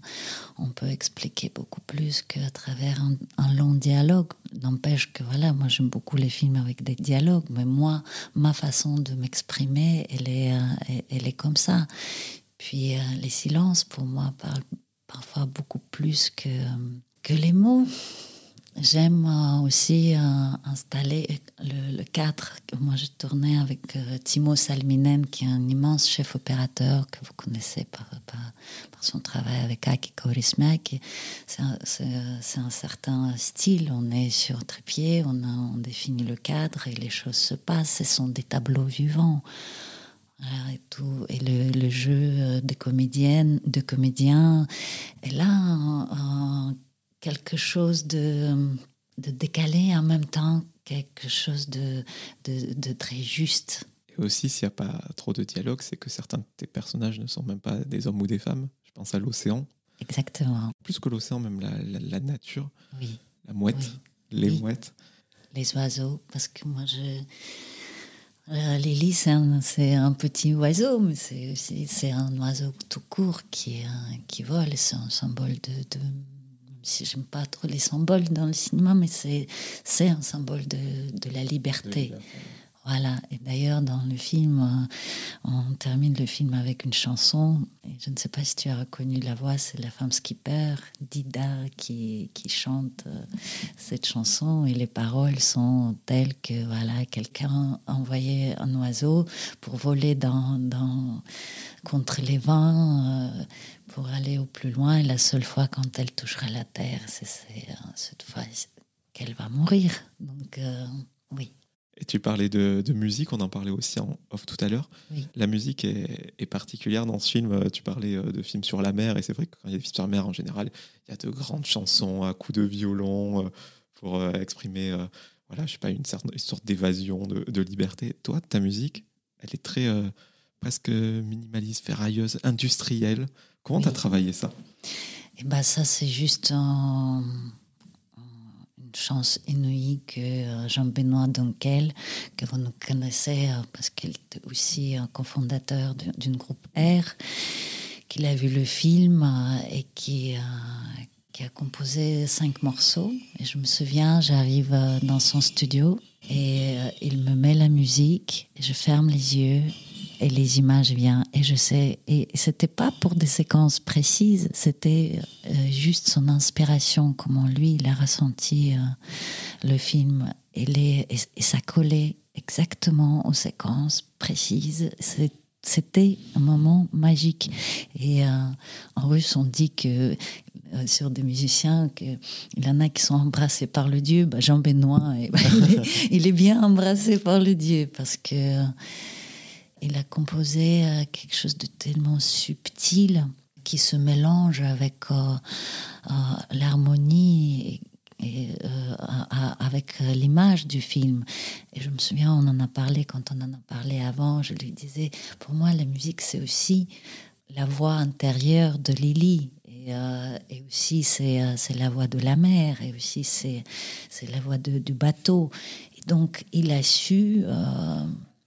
on peut expliquer beaucoup plus qu'à travers un, long dialogue. N'empêche que voilà, moi j'aime beaucoup les films avec des dialogues, mais moi, ma façon de m'exprimer, elle est, euh, elle est comme ça. Puis les silences, pour moi, parlent parfois beaucoup plus que, que les mots. J'aime euh, aussi euh, installer le, cadre. Moi, je tournais avec euh, Timo Salminen, qui est un immense chef opérateur que vous connaissez par, son travail avec Aki Kaurismäki. C'est un, certain style. On est sur trépied, on, définit le cadre et les choses se passent. Ce sont des tableaux vivants. Et, tout, et le, jeu des comédiennes, de comédiens est là quelque chose de, de décalé en même temps quelque chose de, de, très juste. Et aussi, s'il n'y a pas trop de dialogue, c'est que certains de tes personnages ne sont même pas des hommes ou des femmes. Je pense à l'océan. Exactement. Plus que l'océan, même la, la, nature. Oui. La mouette, les mouettes. Les oiseaux, parce que moi, je... Euh, Lily, c'est un, un, petit oiseau, mais c'est un oiseau tout court qui, qui vole. C'est un symbole de, de j'aime pas trop les symboles dans le cinéma, mais c'est un symbole de la liberté. Voilà. Et d'ailleurs, dans le film, euh, on termine le film avec une chanson. Je ne sais pas si tu as reconnu la voix, c'est la femme skipper, Dida, qui, qui chante euh, cette chanson. Et les paroles sont telles que voilà, quelqu'un a envoyé un oiseau pour voler dans, contre les vents. Euh, pour aller au plus loin. Et la seule fois quand elle touchera la terre, c'est cette fois qu'elle va mourir. Donc, oui. Et tu parlais de, musique, on en parlait aussi en off tout à l'heure. La musique est, particulière dans ce film. Euh, tu parlais de films sur la mer, et c'est vrai que quand il y a des films sur la mer, en général, il y a de grandes chansons à coups de violon pour exprimer, voilà, je sais pas, une, sorte d'évasion, de, liberté. Toi, ta musique, elle est très presque minimaliste, ferrailleuse, industrielle. Comment tu as travaillé ça? Eh ben ça, c'est juste une chance inouïe que euh, Jean-Benoît Donquel, que vous nous connaissez euh, parce qu'il était aussi un cofondateur d'une groupe R, qu'il a vu le film euh, et qui, qui a composé cinq morceaux. Et je me souviens, j'arrive dans son studio et il me met la musique, je ferme les yeux et les images viennent et je sais et c'était pas pour des séquences précises c'était euh, juste son inspiration comment lui il a ressenti euh, le film. Et, les, et, ça collait exactement aux séquences précises. C'était un moment magique. Et euh, en russe on dit que sur des musiciens qu'il y en a qui sont embrassés par le Dieu. Bah Jean Benoît bah, [laughs] il, est, bien embrassé par le Dieu parce que il a composé euh, quelque chose de tellement subtil qui se mélange avec euh, euh, l'harmonie et avec l'image du film. Et je me souviens, on en a parlé quand on en a parlé avant. Je lui disais, pour moi, la musique, c'est aussi la voix intérieure de Lily. Et, aussi, c'est la voix de la mer. Et aussi, c'est la voix du bateau. Et donc, il a su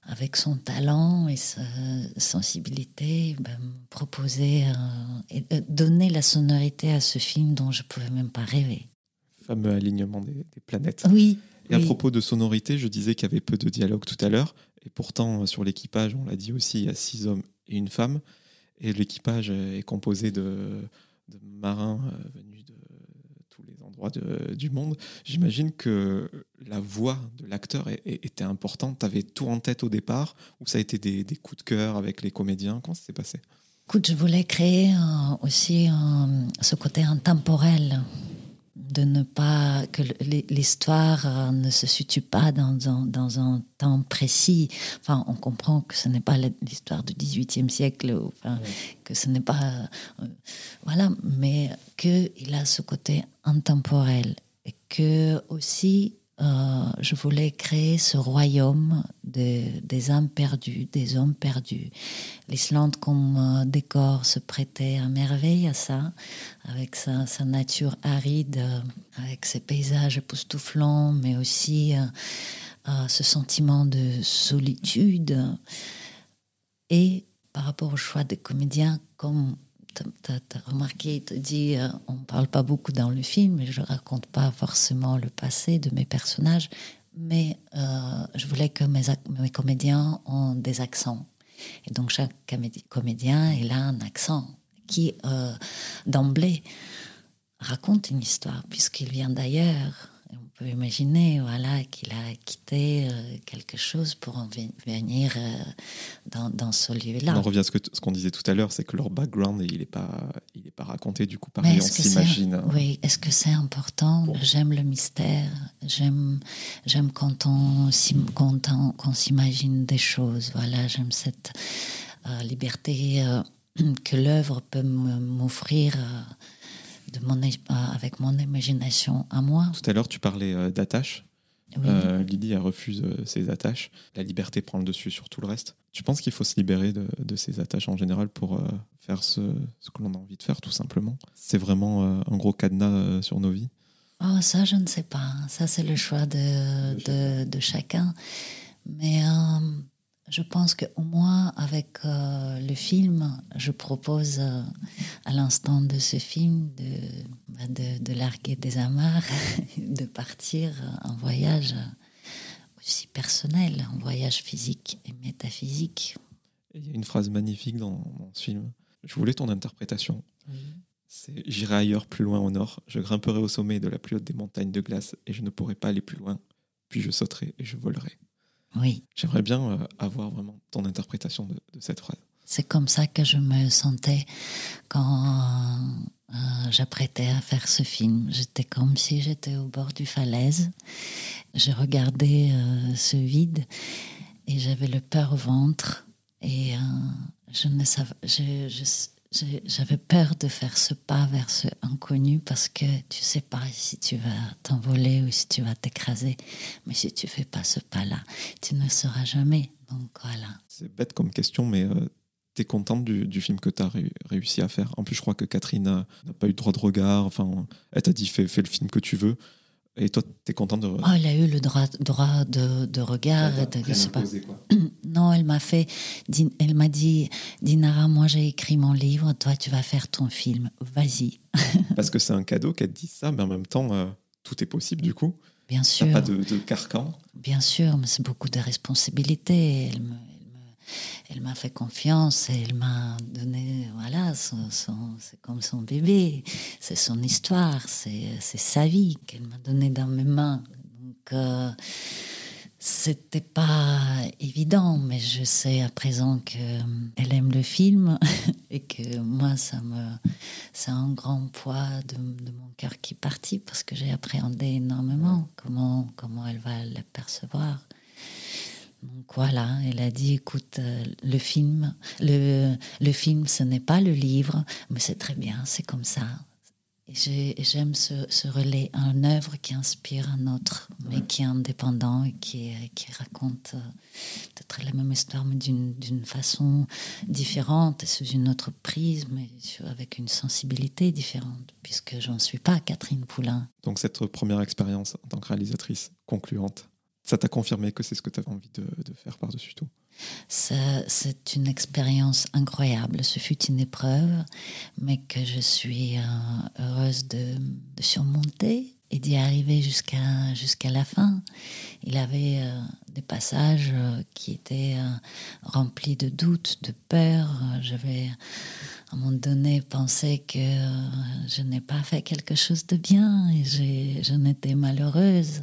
avec son talent et sa sensibilité, ben, proposer et donner la sonorité à ce film dont je ne pouvais même pas rêver. Fameux alignement des, planètes. Oui. Et à propos de sonorité, je disais qu'il y avait peu de dialogue tout à l'heure. Et pourtant, sur l'équipage, on l'a dit aussi, il y a six hommes et une femme. Et l'équipage est composé de, marins euh, endroits du monde. J'imagine que la voix de l'acteur était importante. Tu avais tout en tête au départ ou ça a été des, des coups de cœur avec les comédiens? Comment ça s'est passé? Écoute, je voulais créer euh, aussi euh, ce côté intemporel de ne pas que l'histoire euh, ne se situe pas dans un, dans un temps précis. Enfin, on comprend que ce n'est pas l'histoire du XVIIIe siècle, enfin, que ce n'est pas voilà, mais que il a ce côté intemporel et que aussi euh, je voulais créer ce royaume des âmes perdues, des hommes perdus. L'Islande comme euh, décor se prêtait à merveille à ça, avec sa, nature aride, euh, avec ses paysages époustouflants, mais aussi ce sentiment de solitude. Et par rapport au choix des comédiens, comme tu as, remarqué, il te dit, euh, on ne parle pas beaucoup dans le film, je ne raconte pas forcément le passé de mes personnages, mais euh, je voulais que mes, comédiens ont des accents. Et donc chaque comédien, il a un accent qui, euh, d'emblée, raconte une histoire, puisqu'il vient d'ailleurs peut imaginer voilà, qu'il a quitté euh, quelque chose pour en venir euh, dans, dans, ce lieu-là. On revient à ce qu'on ce qu'on disait tout à l'heure, c'est que leur background, il n'est pas, il pas raconté, du coup, pareil, on s'imagine. Hein. Oui, est-ce que c'est important? J'aime le mystère, j'aime quand on, s'imagine des choses, voilà, j'aime cette euh, liberté [clears throat] que l'œuvre peut m'offrir de mon, avec mon imagination à moi. Tout à l'heure, tu parlais euh, d'attaches. Euh, Lydie elle refuse euh, ses attaches. La liberté prend le dessus sur tout le reste. Tu penses qu'il faut se libérer de, de ses attaches en général pour faire ce, ce que l'on a envie de faire, tout simplement? C'est vraiment un gros cadenas sur nos vies? Oh, ça, je ne sais pas. Ça, c'est le choix de, de, de chacun. Mais je pense qu'au moins avec euh, le film, je propose euh, à l'instant de ce film de, bah, de, larguer des amarres, [laughs] de partir en voyage aussi personnel, un voyage physique et métaphysique. Il y a une phrase magnifique dans, ce film. Je voulais ton interprétation. C'est J'irai ailleurs, plus loin au nord. Je grimperai au sommet de la plus haute des montagnes de glace et je ne pourrai pas aller plus loin. Puis je sauterai et je volerai. Oui. J'aimerais bien euh, avoir vraiment ton interprétation de, cette phrase. C'est comme ça que je me sentais quand euh, j'apprêtais à faire ce film. J'étais comme si j'étais au bord du falaise. Je regardais euh, ce vide et j'avais le peur au ventre. Et je ne savais, je, je, j'avais peur de faire ce pas vers ce inconnu parce que tu sais pas si tu vas t'envoler ou si tu vas t'écraser. Mais si tu fais pas ce pas-là, tu ne sauras jamais. Donc voilà. C'est bête comme question, mais euh, tu es contente du, film que tu as réussi à faire. En plus, je crois que Catherine n'a pas eu droit de regard. Enfin, elle t'a dit fais, le film que tu veux. Et toi, tu es contente de. Oh, elle a eu le droit, droit de, de regard. De, je sais pas. Quoi. [clears throat] Non, elle m'a fait. Elle m'a dit Dinara, moi j'ai écrit mon livre, toi tu vas faire ton film. Vas-y. [laughs] Parce que c'est un cadeau qu'elle dit ça, mais en même temps, euh, tout est possible du coup. Bien sûr. pas de, de, carcan. Bien sûr, mais c'est beaucoup de responsabilités. Elle me, elle m'a fait confiance et elle m'a donné, voilà, c'est comme son bébé, c'est son histoire, c'est sa vie qu'elle m'a donné dans mes mains. Donc, euh, c'était pas évident, mais je sais à présent qu'elle aime le film [laughs] et que moi, ça me, c'est un grand poids de, de mon cœur qui partit parce que j'ai appréhendé énormément comment, comment elle va le percevoir. Donc voilà, elle a dit écoute, euh, le film, le, le film, ce n'est pas le livre, mais c'est très bien, c'est comme ça. J'aime ce, relais, une œuvre qui inspire un autre, mais qui est indépendant et qui, qui raconte euh, peut-être la même histoire, mais d'une façon différente, sous une autre prise, mais avec une sensibilité différente, puisque j'en suis pas Catherine Poulain. Donc cette première expérience en tant que réalisatrice concluante, ça t'a confirmé que c'est ce que tu avais envie de, faire par-dessus tout C'est une expérience incroyable. Ce fut une épreuve, mais que je suis euh, heureuse de, surmonter et d'y arriver jusqu'à jusqu'à la fin. Il avait euh, des passages euh, qui étaient euh, remplis de doutes, de peur. J'avais à un moment donné pensé que je n'ai pas fait quelque chose de bien et je n'étais malheureuse.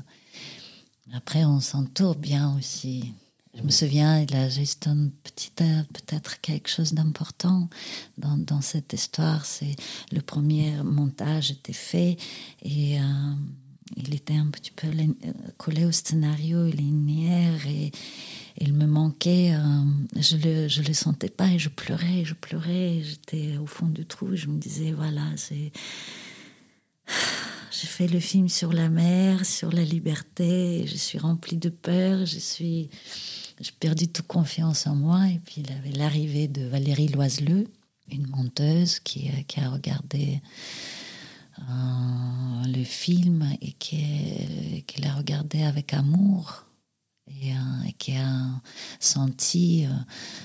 Après, on s'entoure bien aussi. Je me souviens, il a juste un petit, peut-être quelque chose d'important dans, cette histoire. C'est le premier montage était fait et il était un petit peu collé au scénario linéaire et il me manquait. Euh, je le, le sentais pas et je pleurais, je pleurais. J'étais au fond du trou. Je me disais, voilà, c'est. J'ai fait le film sur la mer, sur la liberté. Je suis remplie de peur. Je suis. J'ai perdu toute confiance en moi. Et puis il avait l'arrivée de Valérie Loiseleux, une monteuse qui, qui a regardé euh, le film et qu'elle a regardé avec amour et, euh, qui a senti euh,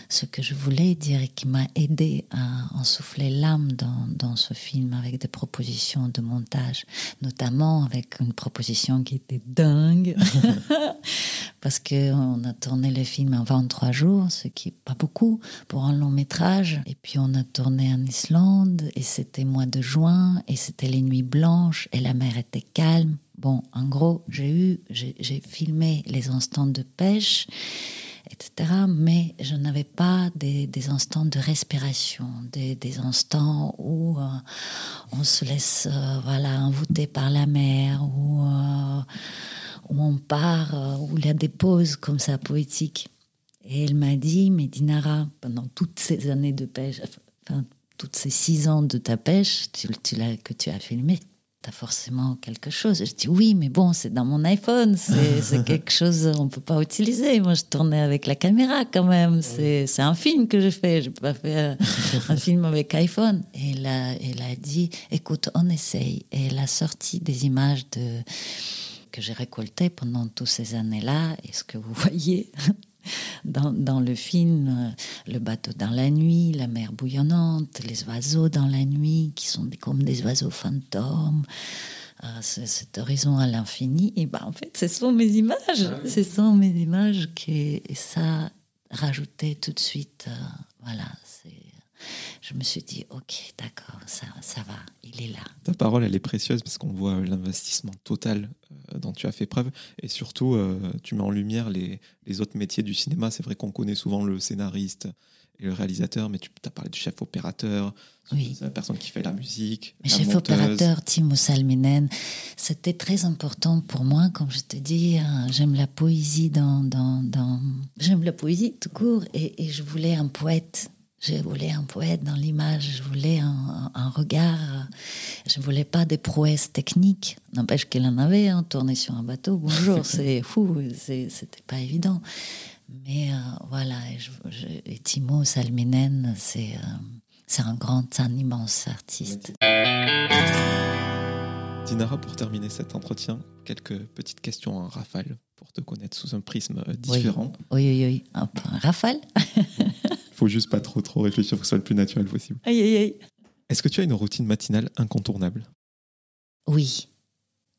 ce que je voulais dire et qui m'a aidé à ensouffler l'âme dans, dans, ce film avec des propositions de montage, notamment avec une proposition qui était dingue, [laughs] parce qu'on a tourné le film en 23 jours, ce qui n'est pas beaucoup pour un long métrage, et puis on a tourné en Islande, et c'était mois de juin, et c'était les nuits blanches, et la mer était calme, Bon, en gros, j'ai eu, j'ai filmé les instants de pêche, etc. Mais je n'avais pas des, instants de respiration, des, instants où euh, on se laisse, euh, voilà, envoûter par la mer, où, euh, où on part, où il y a des pauses comme ça poétiques. Et elle m'a dit, mais Dinara, pendant toutes ces années de pêche, enfin, toutes ces six ans de ta pêche tu que tu as filmé, t'as forcément quelque chose. je dis oui, mais bon, c'est dans mon iPhone, [laughs] c'est quelque chose on peut pas utiliser. Moi, je tournais avec la caméra quand même. C'est un film que je fais. Je peux pas faire un [laughs] film avec iPhone. Et là, elle a dit, écoute, on essaye. Et elle a sorti des images de que j'ai récoltées pendant toutes ces années-là. Et ce que vous [laughs] voyez, dans, dans, le film, euh, le bateau dans la nuit, la mer bouillonnante, les oiseaux dans la nuit qui sont comme des oiseaux fantômes. Euh, cet horizon à l'infini, et ben en fait, ce sont mes images, ah ce sont mes images qui ça rajoutait tout de suite, euh, voilà, je me suis dit, ok, d'accord, ça, ça va, il est là. Ta parole, elle est précieuse parce qu'on voit l'investissement total euh, dont tu as fait preuve. Et surtout, euh, tu mets en lumière les, les autres métiers du cinéma. C'est vrai qu'on connaît souvent le scénariste et le réalisateur, mais tu as parlé du chef opérateur, oui. la personne qui fait la musique. Le chef opérateur, Timo Salminen, c'était très important pour moi, comme je te dis, hein, j'aime la poésie dans, dans, dans... J'aime la poésie tout court et, et je voulais un poète je voulais un poète dans l'image, je voulais un, regard, je ne voulais pas des prouesses techniques. N'empêche qu'il en avait, hein, tourner sur un bateau, bonjour, [laughs] c'est fou, c'était pas évident. Mais euh, voilà, et, Timo Salminen, c'est euh, un grand, un immense artiste. Dinara, pour terminer cet entretien, quelques petites questions en rafale pour te connaître sous un prisme euh, différent. Oui, oui, oui. Un, rafale [laughs] faut juste pas trop, trop réfléchir pour que ce soit le plus naturel possible. Aïe, aïe, aïe. Est-ce que tu as une routine matinale incontournable? Oui.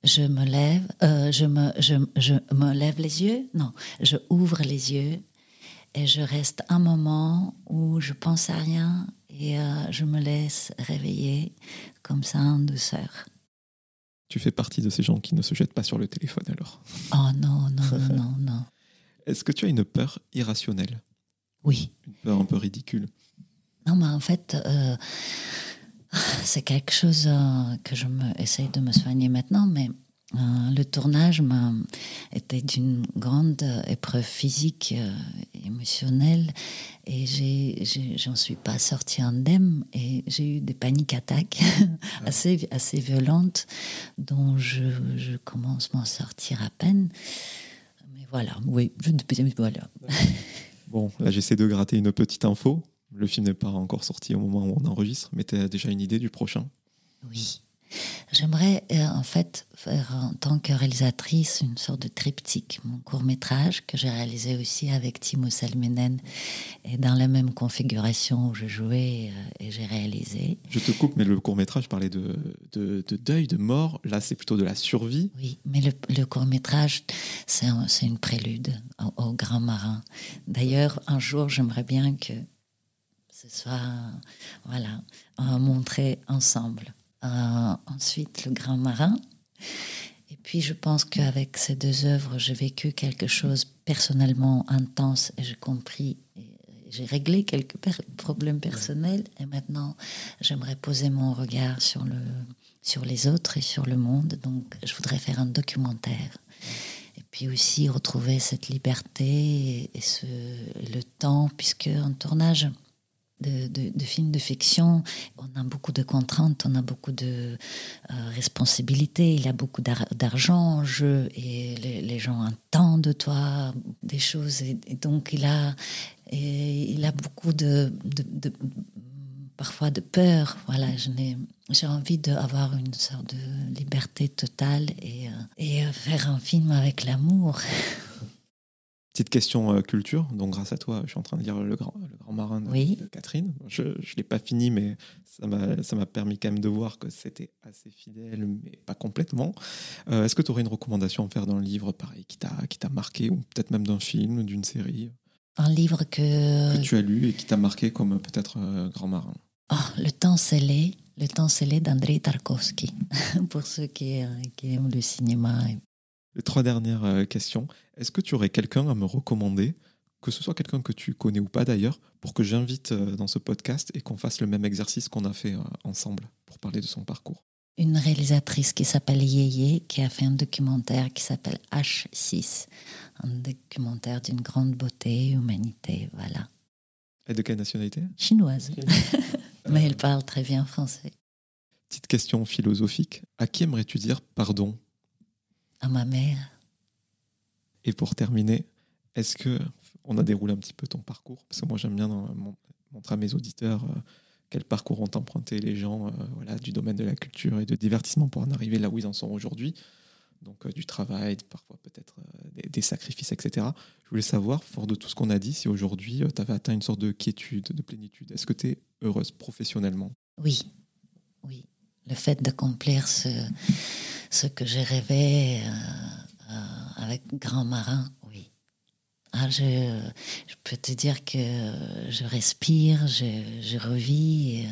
Je me lève, euh, je, me, je, je me lève les yeux, non, je ouvre les yeux et je reste un moment où je pense à rien et euh, je me laisse réveiller comme ça en douceur. Tu fais partie de ces gens qui ne se jettent pas sur le téléphone alors? Oh non, non, non, non, non. [laughs] Est-ce que tu as une peur irrationnelle? Oui. Une peur un peu ridicule. Non, mais en fait, euh, c'est quelque chose euh, que je me, essaye de me soigner maintenant, mais euh, le tournage m'a été d'une grande épreuve physique, émotionnelle, et j'en suis pas sortie indemne, et j'ai eu des paniques attaques [laughs] assez, assez violentes, dont je, je commence à m'en sortir à peine. Mais voilà, oui, je, voilà. Bon, là j'essaie de gratter une petite info. Le film n'est pas encore sorti au moment où on enregistre, mais tu déjà une idée du prochain? Oui. J'aimerais euh, en fait faire en tant que réalisatrice une sorte de triptyque. Mon court métrage que j'ai réalisé aussi avec Timo Salminen et dans la même configuration où je jouais euh, et j'ai réalisé. Je te coupe, mais le court métrage parlait de, de, deuil, de mort. Là, c'est plutôt de la survie. Oui, mais le, court métrage, c'est une prélude au, au Grand Marin. D'ailleurs, un jour, j'aimerais bien que ce soit voilà, montré ensemble. Euh, ensuite, Le Grand Marin. Et puis, je pense qu'avec ces deux œuvres, j'ai vécu quelque chose personnellement intense et j'ai compris, j'ai réglé quelques problèmes personnels. Et maintenant, j'aimerais poser mon regard sur, le, sur les autres et sur le monde. Donc, je voudrais faire un documentaire. Et puis aussi retrouver cette liberté et, ce, le temps, puisque un tournage de, films de fiction, on a beaucoup de contraintes, on a beaucoup de euh, responsabilités, il a beaucoup d'argent en jeu et les, gens attendent de toi des choses. Et, donc il a, et il a beaucoup de, parfois de peur. Voilà, j'ai envie d'avoir une sorte de liberté totale et, euh, et faire un film avec l'amour. [laughs] Petite question euh, culture, donc grâce à toi, je suis en train de lire Le Grand, le grand Marin de, Catherine. Je ne l'ai pas fini, mais ça m'a permis quand même de voir que c'était assez fidèle, mais pas complètement. Euh, est-ce que tu aurais une recommandation à faire dans le livre, pareil, qui t'a marqué, ou peut-être même d'un film, d'une série? Un livre que... Que tu as lu et qui t'a marqué comme peut-être euh, Grand Marin? Oh, Le temps scellé, le temps scellé d'Andrei Tarkovsky, [laughs] pour ceux qui, qui aiment le cinéma les trois dernières euh, questions. Est-ce que tu aurais quelqu'un à me recommander, que ce soit quelqu'un que tu connais ou pas d'ailleurs, pour que j'invite euh, dans ce podcast et qu'on fasse le même exercice qu'on a fait euh, ensemble pour parler de son parcours? Une réalisatrice qui s'appelle Yeye, qui a fait un documentaire qui s'appelle H6, un documentaire d'une grande beauté, humanité, voilà. Et de quelle nationalité? Chinoise. [laughs] Mais elle parle très bien français. Petite question philosophique. À qui aimerais-tu dire pardon à ma mère. Et pour terminer, est-ce que on a déroulé un petit peu ton parcours? Parce que moi j'aime bien montrer à mes auditeurs euh, quel parcours ont emprunté les gens euh, voilà, du domaine de la culture et de divertissement pour en arriver là où ils en sont aujourd'hui. Donc euh, du travail, parfois peut-être des, sacrifices, etc. Je voulais savoir, fort de tout ce qu'on a dit, si aujourd'hui tu avais atteint une sorte de quiétude, de plénitude. Est-ce que tu es heureuse professionnellement? Oui, oui. Le fait d'accomplir ce ce que j'ai rêvé euh, euh, avec Grand Marin, oui. Ah, je, je, peux te dire que je respire, je, je revis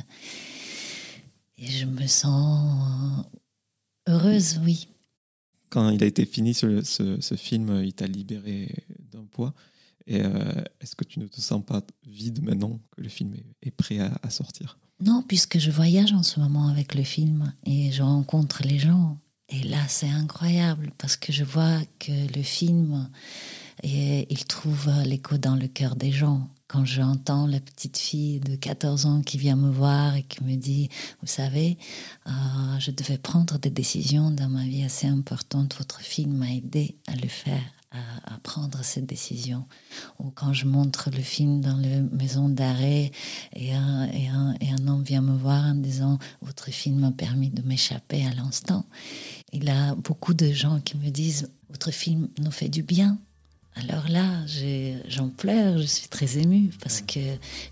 et, je me sens heureuse, oui. Quand il a été fini, ce, ce, film, il t'a libéré d'un poids. Et euh, est-ce que tu ne te sens pas vide maintenant que le film est, prêt à, à sortir? Non, puisque je voyage en ce moment avec le film et je rencontre les gens. Et là, c'est incroyable parce que je vois que le film, il trouve l'écho dans le cœur des gens. Quand j'entends la petite fille de 14 ans qui vient me voir et qui me dit, vous savez, euh, je devais prendre des décisions dans ma vie assez importantes, votre film m'a aidé à le faire à, prendre cette décision. Ou quand je montre le film dans la maison d'arrêt et un, et, un, et un homme vient me voir en disant Votre film m'a permis de m'échapper à l'instant. Il y a beaucoup de gens qui me disent Votre film nous fait du bien. Alors là, j'en pleure, je suis très émue parce que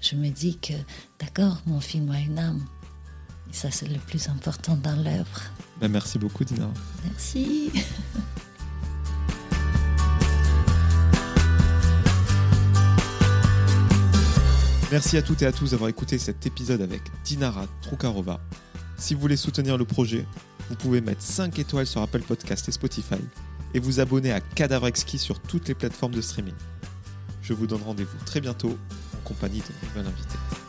je me dis que, d'accord, mon film a une âme. Et ça, c'est le plus important dans l'œuvre. Ben, merci beaucoup, Dina. Merci. [laughs] Merci à toutes et à tous d'avoir écouté cet épisode avec Dinara Trukarova. Si vous voulez soutenir le projet, vous pouvez mettre 5 étoiles sur Apple Podcast et Spotify et vous abonner à Cadavre Exquis sur toutes les plateformes de streaming. Je vous donne rendez-vous très bientôt en compagnie de nouvelles invités.